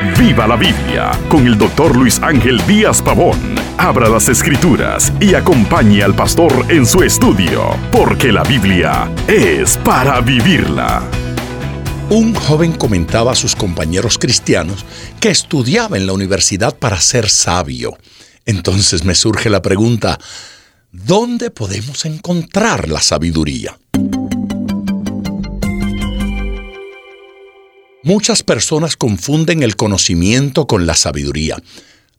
Viva la Biblia con el doctor Luis Ángel Díaz Pavón. Abra las escrituras y acompañe al pastor en su estudio, porque la Biblia es para vivirla. Un joven comentaba a sus compañeros cristianos que estudiaba en la universidad para ser sabio. Entonces me surge la pregunta, ¿dónde podemos encontrar la sabiduría? Muchas personas confunden el conocimiento con la sabiduría.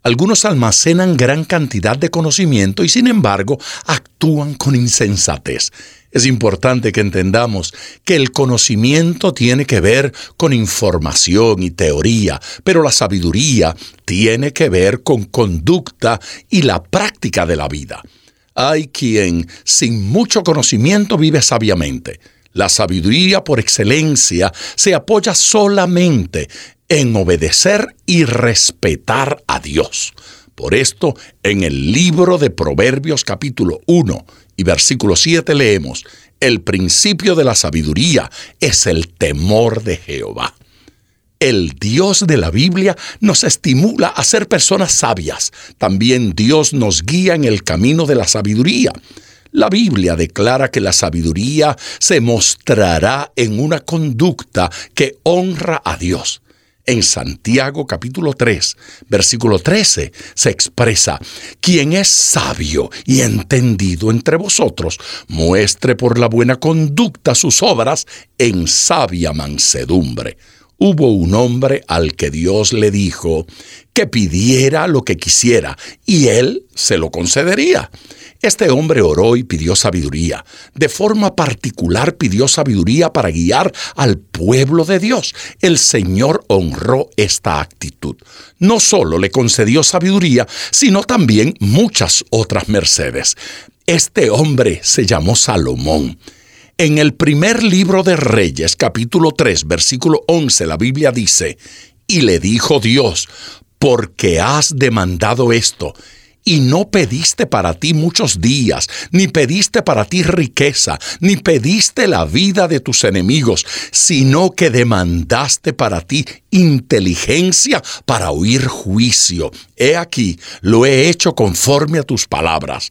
Algunos almacenan gran cantidad de conocimiento y sin embargo actúan con insensatez. Es importante que entendamos que el conocimiento tiene que ver con información y teoría, pero la sabiduría tiene que ver con conducta y la práctica de la vida. Hay quien sin mucho conocimiento vive sabiamente. La sabiduría por excelencia se apoya solamente en obedecer y respetar a Dios. Por esto, en el libro de Proverbios capítulo 1 y versículo 7 leemos, el principio de la sabiduría es el temor de Jehová. El Dios de la Biblia nos estimula a ser personas sabias. También Dios nos guía en el camino de la sabiduría. La Biblia declara que la sabiduría se mostrará en una conducta que honra a Dios. En Santiago capítulo 3, versículo 13, se expresa, quien es sabio y entendido entre vosotros, muestre por la buena conducta sus obras en sabia mansedumbre. Hubo un hombre al que Dios le dijo que pidiera lo que quisiera y él se lo concedería. Este hombre oró y pidió sabiduría. De forma particular pidió sabiduría para guiar al pueblo de Dios. El Señor honró esta actitud. No solo le concedió sabiduría, sino también muchas otras mercedes. Este hombre se llamó Salomón. En el primer libro de Reyes, capítulo 3, versículo 11, la Biblia dice, y le dijo Dios, porque has demandado esto, y no pediste para ti muchos días, ni pediste para ti riqueza, ni pediste la vida de tus enemigos, sino que demandaste para ti inteligencia para oír juicio. He aquí, lo he hecho conforme a tus palabras.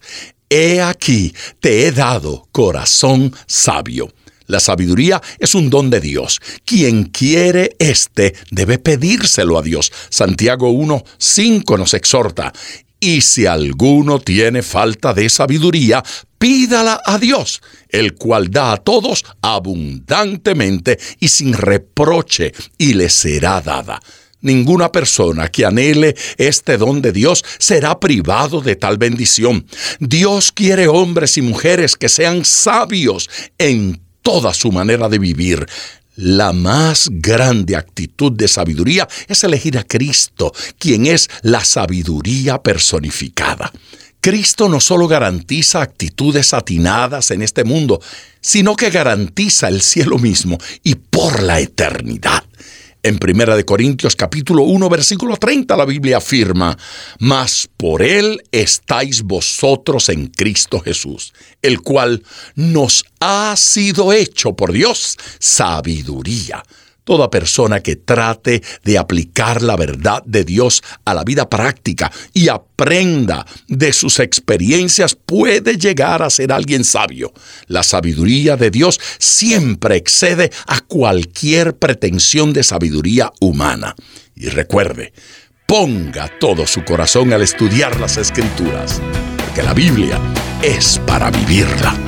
He aquí, te he dado corazón sabio. La sabiduría es un don de Dios. Quien quiere este debe pedírselo a Dios. Santiago 1, 5 nos exhorta. Y si alguno tiene falta de sabiduría, pídala a Dios, el cual da a todos abundantemente y sin reproche, y le será dada. Ninguna persona que anhele este don de Dios será privado de tal bendición. Dios quiere hombres y mujeres que sean sabios en toda su manera de vivir. La más grande actitud de sabiduría es elegir a Cristo, quien es la sabiduría personificada. Cristo no solo garantiza actitudes atinadas en este mundo, sino que garantiza el cielo mismo y por la eternidad. En Primera de Corintios capítulo 1 versículo 30 la Biblia afirma, Mas por él estáis vosotros en Cristo Jesús, el cual nos ha sido hecho por Dios sabiduría Toda persona que trate de aplicar la verdad de Dios a la vida práctica y aprenda de sus experiencias puede llegar a ser alguien sabio. La sabiduría de Dios siempre excede a cualquier pretensión de sabiduría humana. Y recuerde, ponga todo su corazón al estudiar las escrituras, porque la Biblia es para vivirla.